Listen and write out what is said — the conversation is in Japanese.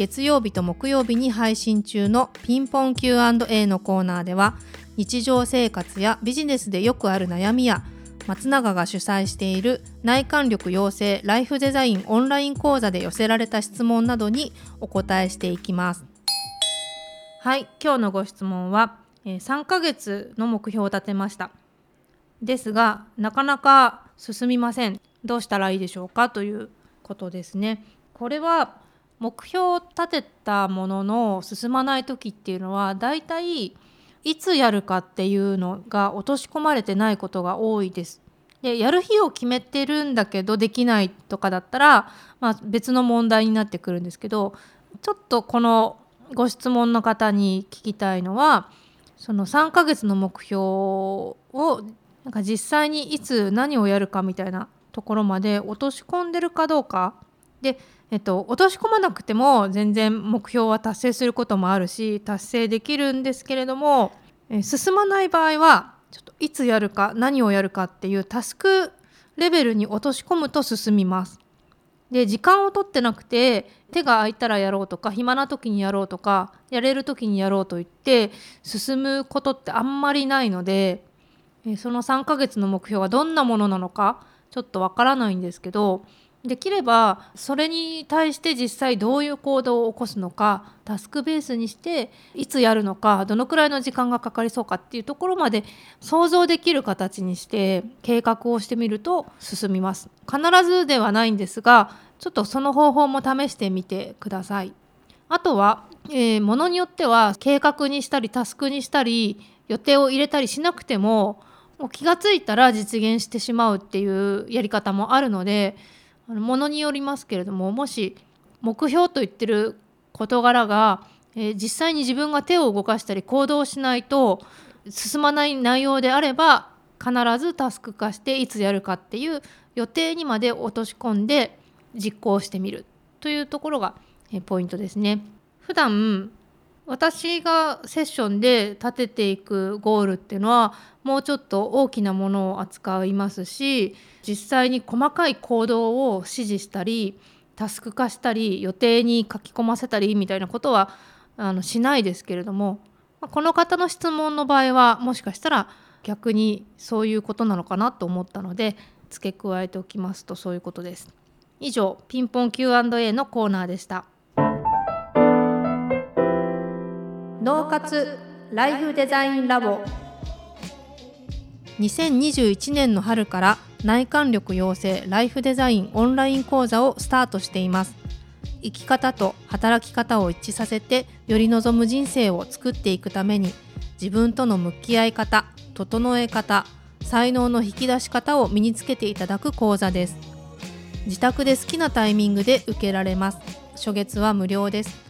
月曜日と木曜日に配信中のピンポン Q&A のコーナーでは日常生活やビジネスでよくある悩みや松永が主催している内観力養成ライフデザインオンライン講座で寄せられた質問などにお答えしていきます。はい今日のご質問は3ヶ月の目標を立てました。ですがなかなか進みません。どうしたらいいでしょうかということですね。これは目標を立てたものの進まない時っていうのはだいたいいつやるかっていうのが落とし込まれてないことが多いです。でやる日を決めてるんだけどできないとかだったら、まあ、別の問題になってくるんですけどちょっとこのご質問の方に聞きたいのはその3ヶ月の目標をなんか実際にいつ何をやるかみたいなところまで落とし込んでるかどうかで、えっと、落とし込まなくても全然目標は達成することもあるし達成できるんですけれども、え進まない場合はちょっといつやるか何をやるかっていうタスクレベルに落とし込むと進みます。で時間を取ってなくて手が空いたらやろうとか暇な時にやろうとかやれる時にやろうと言って進むことってあんまりないのでその3ヶ月の目標はどんなものなのかちょっとわからないんですけどできればそれに対して実際どういう行動を起こすのかタスクベースにしていつやるのかどのくらいの時間がかかりそうかっていうところまで想像できる形にして計画をしてみると進みます。必ずではないんですがちょっとその方法も試してみてください。あとは、えー、ものによっては計画にしたりタスクにしたり予定を入れたりしなくてももう気が付いたら実現してしまうっていうやり方もあるのでものによりますけれどももし目標と言ってる事柄が、えー、実際に自分が手を動かしたり行動しないと進まない内容であれば必ずタスク化していつやるかっていう予定にまで落とし込んで実行してみるというところが、ポイントですね。普段私がセッションで立てていくゴールっていうのはもうちょっと大きなものを扱いますし実際に細かい行動を指示したりタスク化したり予定に書き込ませたりみたいなことはあのしないですけれどもこの方の質問の場合はもしかしたら逆にそういうことなのかなと思ったので付け加えておきますとそういうことです。以上ピンポン Q&A のコーナーでした。脳活ライフデザインラボ。2021年の春から内観力養成ライフデザインオンライン講座をスタートしています。生き方と働き方を一致させてより望む人生を作っていくために自分との向き合い方整え方才能の引き出し方を身につけていただく講座です。自宅で好きなタイミングで受けられます。初月は無料です。